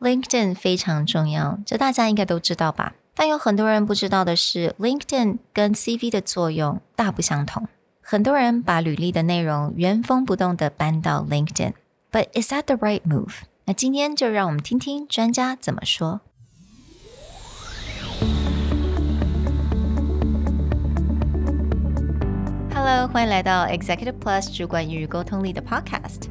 LinkedIn 非常重要，这大家应该都知道吧？但有很多人不知道的是，LinkedIn 跟 CV 的作用大不相同。很多人把履历的内容原封不动的搬到 LinkedIn，but is that the right move？那今天就让我们听听专家怎么说。Hello，欢迎来到 Executive Plus 主管与沟通力的 Podcast。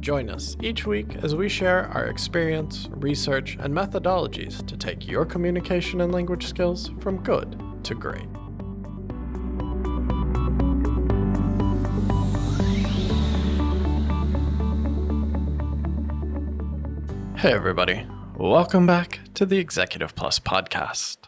Join us each week as we share our experience, research, and methodologies to take your communication and language skills from good to great. Hey, everybody. Welcome back to the Executive Plus podcast.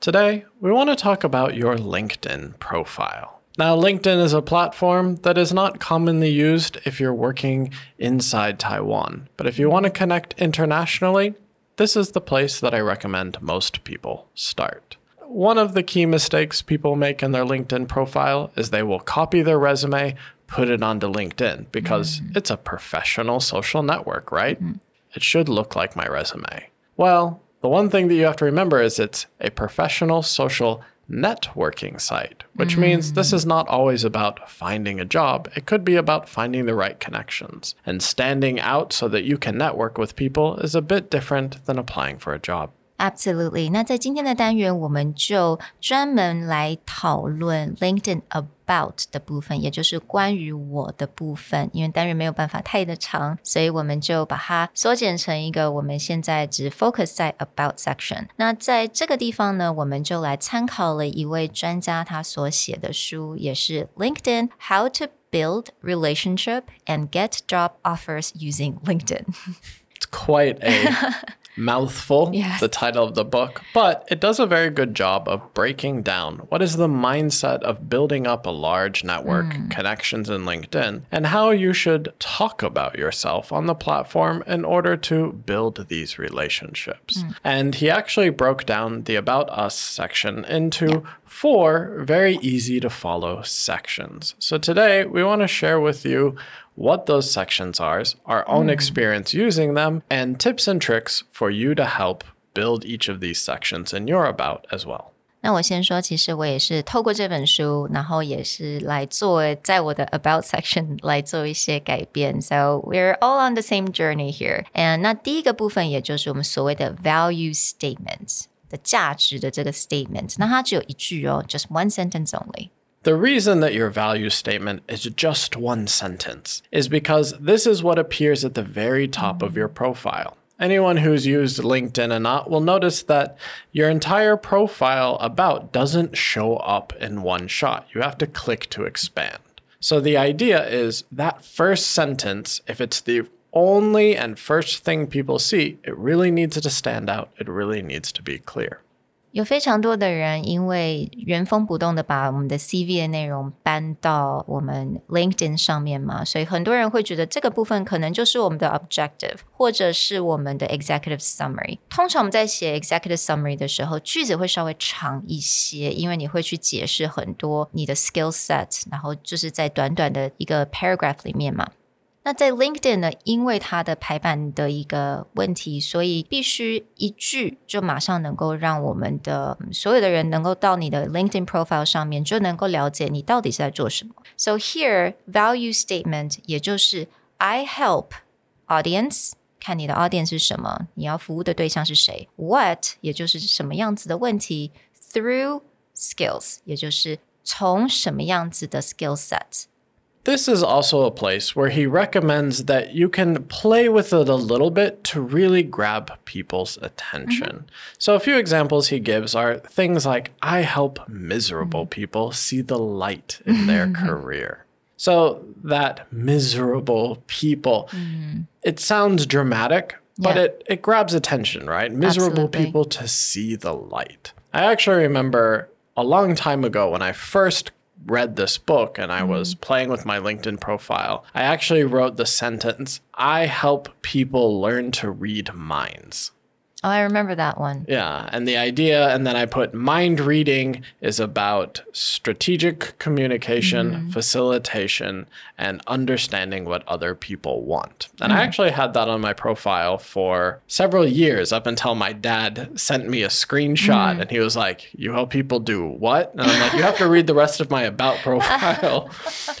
Today, we want to talk about your LinkedIn profile. Now, LinkedIn is a platform that is not commonly used if you're working inside Taiwan. But if you want to connect internationally, this is the place that I recommend most people start. One of the key mistakes people make in their LinkedIn profile is they will copy their resume, put it onto LinkedIn because mm. it's a professional social network, right? Mm. It should look like my resume. Well, the one thing that you have to remember is it's a professional social networking site, which mm. means this is not always about finding a job. It could be about finding the right connections. And standing out so that you can network with people is a bit different than applying for a job. Absolutely。那在今天的单元，我们就专门来讨论 LinkedIn about 的部分，也就是关于我的部分。因为单元没有办法太的长，所以我们就把它缩减成一个我们现在只 focus 在 about section。那在这个地方呢，我们就来参考了一位专家他所写的书，也是 LinkedIn How to Build Relationship and Get Job Offers Using LinkedIn。It's quite a mouthful, yes. the title of the book, but it does a very good job of breaking down what is the mindset of building up a large network, mm. connections in LinkedIn, and how you should talk about yourself on the platform in order to build these relationships. Mm. And he actually broke down the About Us section into yeah. four very easy to follow sections. So today we want to share with you what those sections are, our own mm. experience using them, and tips and tricks for you to help build each of these sections in your about as well. 那我先说，其实我也是透过这本书，然后也是来做在我的 About section 来做一些改变。So we're all on the same journey here. And 那第一个部分，也就是我们所谓的 value statement 的价值的这个 statement，那它只有一句哦，just one sentence only。 The reason that your value statement is just one sentence is because this is what appears at the very top of your profile. Anyone who's used LinkedIn and not will notice that your entire profile about doesn't show up in one shot. You have to click to expand. So the idea is that first sentence, if it's the only and first thing people see, it really needs to stand out. It really needs to be clear. 有非常多的人因为原封不动的把我们的 CV 的内容搬到我们 LinkedIn 上面嘛，所以很多人会觉得这个部分可能就是我们的 objective，或者是我们的 executive summary。通常我们在写 executive summary 的时候，句子会稍微长一些，因为你会去解释很多你的 skill set，然后就是在短短的一个 paragraph 里面嘛。那在 LinkedIn 呢，因为它的排版的一个问题，所以必须一句就马上能够让我们的所有的人能够到你的 LinkedIn profile 上面就能够了解你到底是在做什么。So here value statement 也就是 I help audience 看你的 audience 是什么，你要服务的对象是谁。What 也就是什么样子的问题，through skills 也就是从什么样子的 skill set。 this is also a place where he recommends that you can play with it a little bit to really grab people's attention. Mm-hmm. So, a few examples he gives are things like I help miserable mm-hmm. people see the light in their career. So, that miserable people, mm-hmm. it sounds dramatic, but yeah. it, it grabs attention, right? Miserable Absolutely. people to see the light. I actually remember a long time ago when I first read this book and I was mm-hmm. playing with my LinkedIn profile, I actually wrote the sentence I help people learn to read minds. Oh, I remember that one. Yeah. And the idea, and then I put mind reading is about strategic communication, mm-hmm. facilitation, and understanding what other people want. And I mm. actually had that on my profile for several years up until my dad sent me a screenshot mm. and he was like, You help people do what? And I'm like, You have to read the rest of my about profile.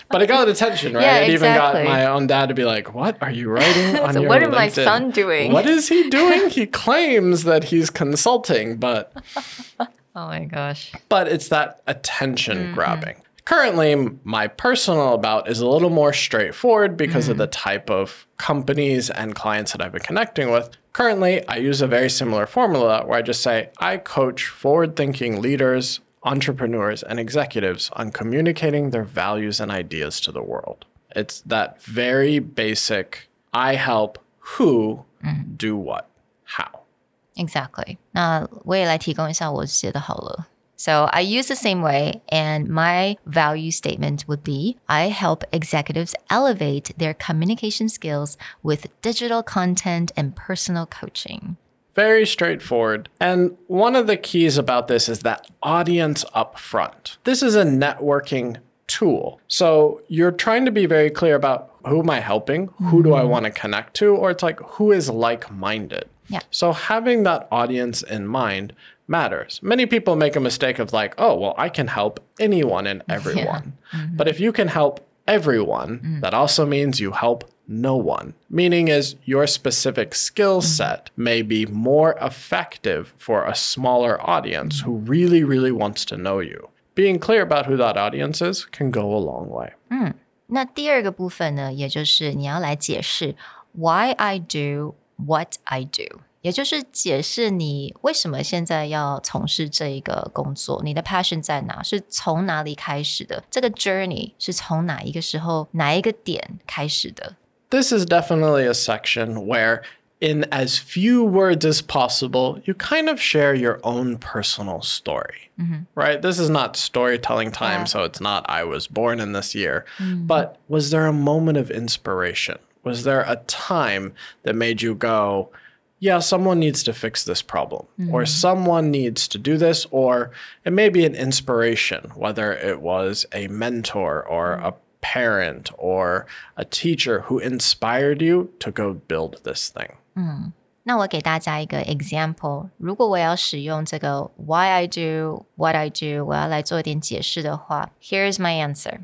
but it got attention, right? Yeah, it even got my own dad to be like, What are you writing on So what is my son doing? What is he doing? he claims that he's consulting, but Oh my gosh. but it's that attention mm-hmm. grabbing. Currently, my personal about is a little more straightforward because of mm. the type of companies and clients that I've been connecting with. Currently, I use a very similar formula where I just say I coach forward thinking leaders, entrepreneurs, and executives on communicating their values and ideas to the world. It's that very basic I help who mm. do what, how. Exactly. 那我也来提供一下我写的好了。So I use the same way, and my value statement would be I help executives elevate their communication skills with digital content and personal coaching. Very straightforward. And one of the keys about this is that audience up front. This is a networking tool. So you're trying to be very clear about who am I helping? Who do I want to connect to? Or it's like, who is like minded? Yeah. So having that audience in mind matters. Many people make a mistake of like, oh, well, I can help anyone and everyone. But if you can help everyone, that also means you help no one. Meaning is your specific skill set may be more effective for a smaller audience who really, really wants to know you. Being clear about who that audience is can go a long way. 那第二个部分呢，也就是你要来解释 why I do what I do，也就是解释你为什么现在要从事这一个工作，你的 passion 在哪，是从哪里开始的，这个 journey 是从哪一个时候、哪一个点开始的。 This is definitely a section where, in as few words as possible, you kind of share your own personal story. Right? This is not storytelling time, Yeah. so it's not I was born in this year. But was there a moment of inspiration? Was there a time that made you go, yeah, someone needs to fix this problem, or someone needs to do this, or it may be an inspiration, whether it was a mentor or a parent or a teacher who inspired you to go build this thing. 那我给大家一个 example，如果我要使用这个 why I do what I do，我要来做一点解释的话，Here's my answer.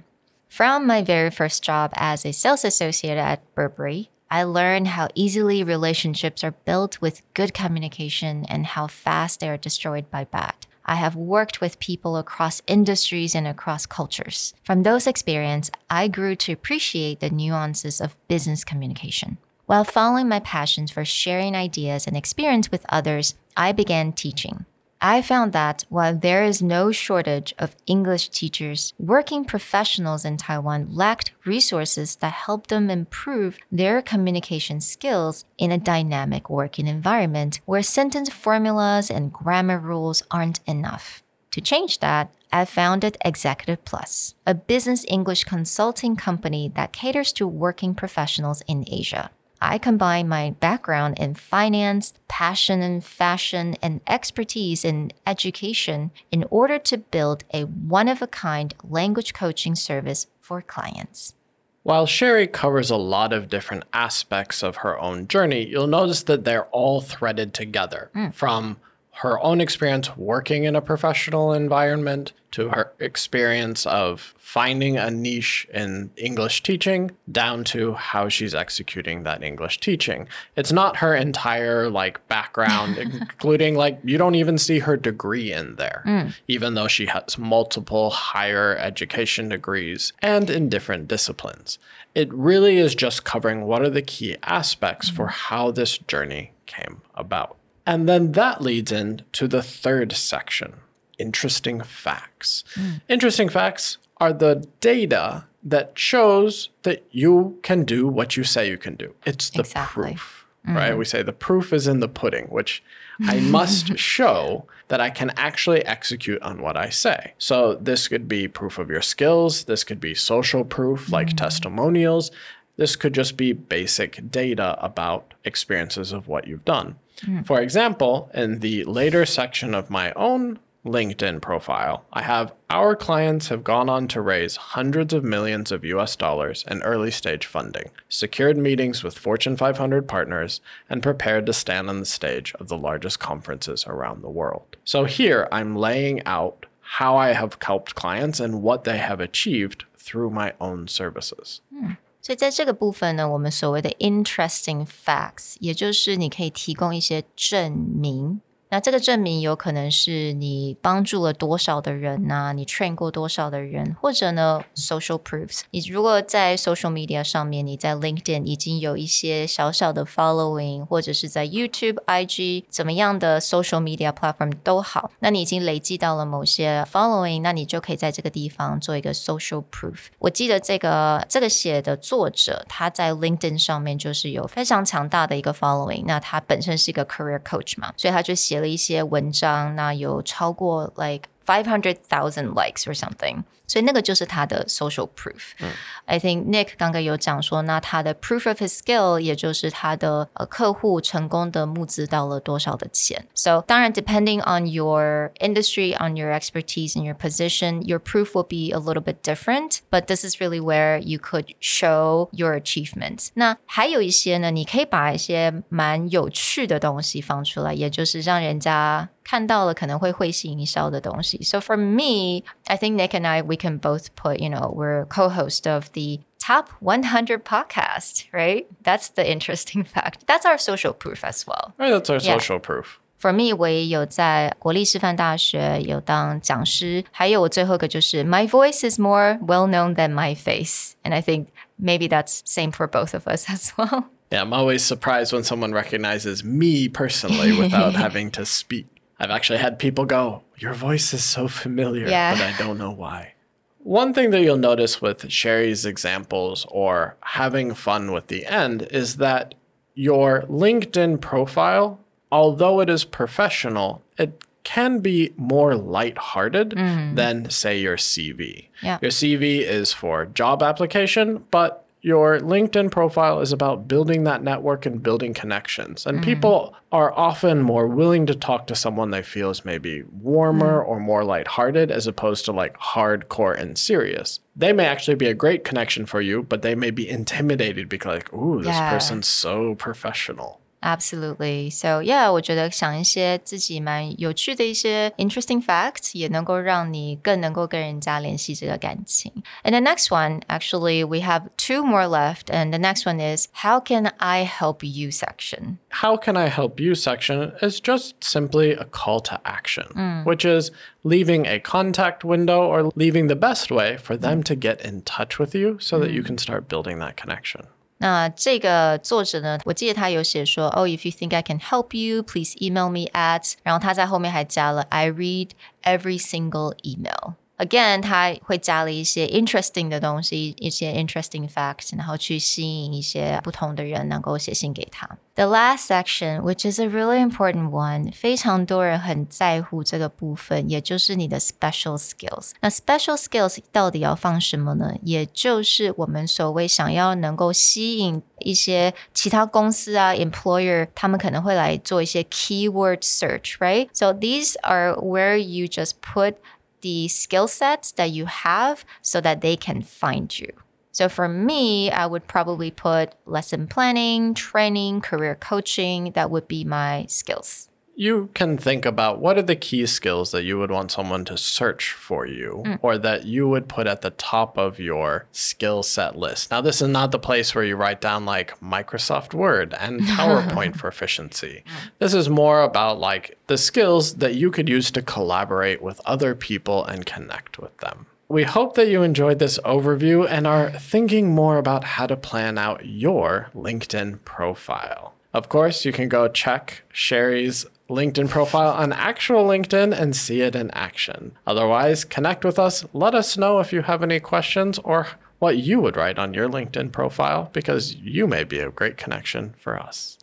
From my very first job as a sales associate at Burberry, I learned how easily relationships are built with good communication and how fast they are destroyed by bad. I have worked with people across industries and across cultures. From those experiences, I grew to appreciate the nuances of business communication. While following my passions for sharing ideas and experience with others, I began teaching. I found that while there is no shortage of English teachers, working professionals in Taiwan lacked resources that helped them improve their communication skills in a dynamic working environment where sentence formulas and grammar rules aren't enough. To change that, I founded Executive Plus, a business English consulting company that caters to working professionals in Asia. I combine my background in finance, passion in fashion, and expertise in education in order to build a one of a kind language coaching service for clients. While Sherry covers a lot of different aspects of her own journey, you'll notice that they're all threaded together hmm. from her own experience working in a professional environment to her experience of finding a niche in English teaching down to how she's executing that English teaching. It's not her entire like background including like you don't even see her degree in there mm. even though she has multiple higher education degrees and in different disciplines. It really is just covering what are the key aspects for mm. how this journey came about. And then that leads into the third section interesting facts. Hmm. Interesting facts are the data that shows that you can do what you say you can do. It's the Exactly. proof. Hmm. right? We say the proof is in the pudding, which I must show that I can actually execute on what I say. So this could be proof of your skills, this could be social proof like hmm. testimonials. This could just be basic data about experiences of what you've done. Hmm. For example, in the later section of my own LinkedIn profile, I have our clients have gone on to raise hundreds of millions of US dollars in early stage funding, secured meetings with Fortune 500 partners, and prepared to stand on the stage of the largest conferences around the world. So here I'm laying out how I have helped clients and what they have achieved through my own services. Hmm. 所以在这个部分呢，我们所谓的 interesting facts，也就是你可以提供一些证明。那这个证明有可能是你帮助了多少的人呐、你 train 过多少的人，或者呢 social proofs。你如果在 social media 上面，你在 LinkedIn 已经有一些小小的 following，或者是在 YouTube、IG 怎么样的 social media platform 都好，那你已经累积到了某些 following，那你就可以在这个地方做一个 social proof。我记得这个这个写的作者他在 LinkedIn 上面就是有非常强大的一个 following，那他本身是一个 career coach 嘛，所以他就写了一些文章，那有超过 like five hundred thousand likes or something，所以那个就是他的 social proof。I think Nick 刚刚有讲说，那他的 proof of his skill，也就是他的呃客户成功的募资到了多少的钱。So 当然，depending on your industry, on your expertise and your position, your proof will be a little bit different. But this is really where you could show your achievements. 那还有一些呢，你可以把一些蛮有趣的东西放出来，也就是让人家 看到了可能会会心一笑的东西。So for me, I think Nick and I we can both put, you know, we're co-host of the top 100 podcast, right? That's the interesting fact. That's our social proof as well. Right, that's our Yeah. social proof. For me，我也有在国立师范大学有当讲师，还有我最后一个就是 My voice is more well known than my face, and I think maybe that's same for both of us as well. Yeah, I'm always surprised when someone recognizes me personally without having to speak. I've actually had people go, Your voice is so familiar, Yeah. but I don't know why. One thing that you'll notice with Sherry's examples or having fun with the end is that your LinkedIn profile, although it is professional, it can be more lighthearted mm-hmm. than, say, your CV. Yeah. Your CV is for job application, but your LinkedIn profile is about building that network and building connections. And mm-hmm. people are often more willing to talk to someone they feel is maybe warmer mm. or more lighthearted as opposed to like hardcore and serious. They may actually be a great connection for you, but they may be intimidated because like, ooh, this Yeah. person's so professional. Absolutely. So yeah，我觉得想一些自己蛮有趣的一些 interesting facts，也能够让你更能够跟人家联系这个感情。And the next one, actually, we have two more left, and the next one is how can I help you section. how can I help you section is just simply a call to action, which is leaving a contact window or leaving the best way for them to get in touch with you so that you can start building that connection. 那这个作者呢，我记得他有写说，Oh, if you think I can help you, please email me at。然后他在后面还加了 I read every single email。 Again，他会加了一些 interesting 的东西，一些 interesting facts，然后去吸引一些不同的人能够写信给他。The last section, which is a really important one，非常多人很在乎这个部分，也就是你的 special skills。那 special skills 到底要放什么呢？也就是我们所谓想要能够吸引一些其他公司啊，employer，他们可能会来做一些 keyword search，right? So these are where you just put the skill sets that you have so that they can find you. So for me, I would probably put lesson planning, training, career coaching. That would be my skills. You can think about what are the key skills that you would want someone to search for you mm. or that you would put at the top of your skill set list. Now, this is not the place where you write down like Microsoft Word and PowerPoint for efficiency. Mm. This is more about like the skills that you could use to collaborate with other people and connect with them. We hope that you enjoyed this overview and are thinking more about how to plan out your LinkedIn profile. Of course, you can go check Sherry's LinkedIn profile on actual LinkedIn and see it in action. Otherwise, connect with us. Let us know if you have any questions or what you would write on your LinkedIn profile because you may be a great connection for us.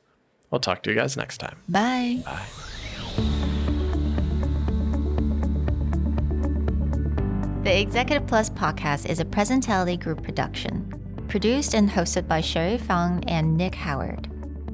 We'll talk to you guys next time. Bye. Bye. The Executive Plus podcast is a Presentality Group production, produced and hosted by Sherry Fang and Nick Howard.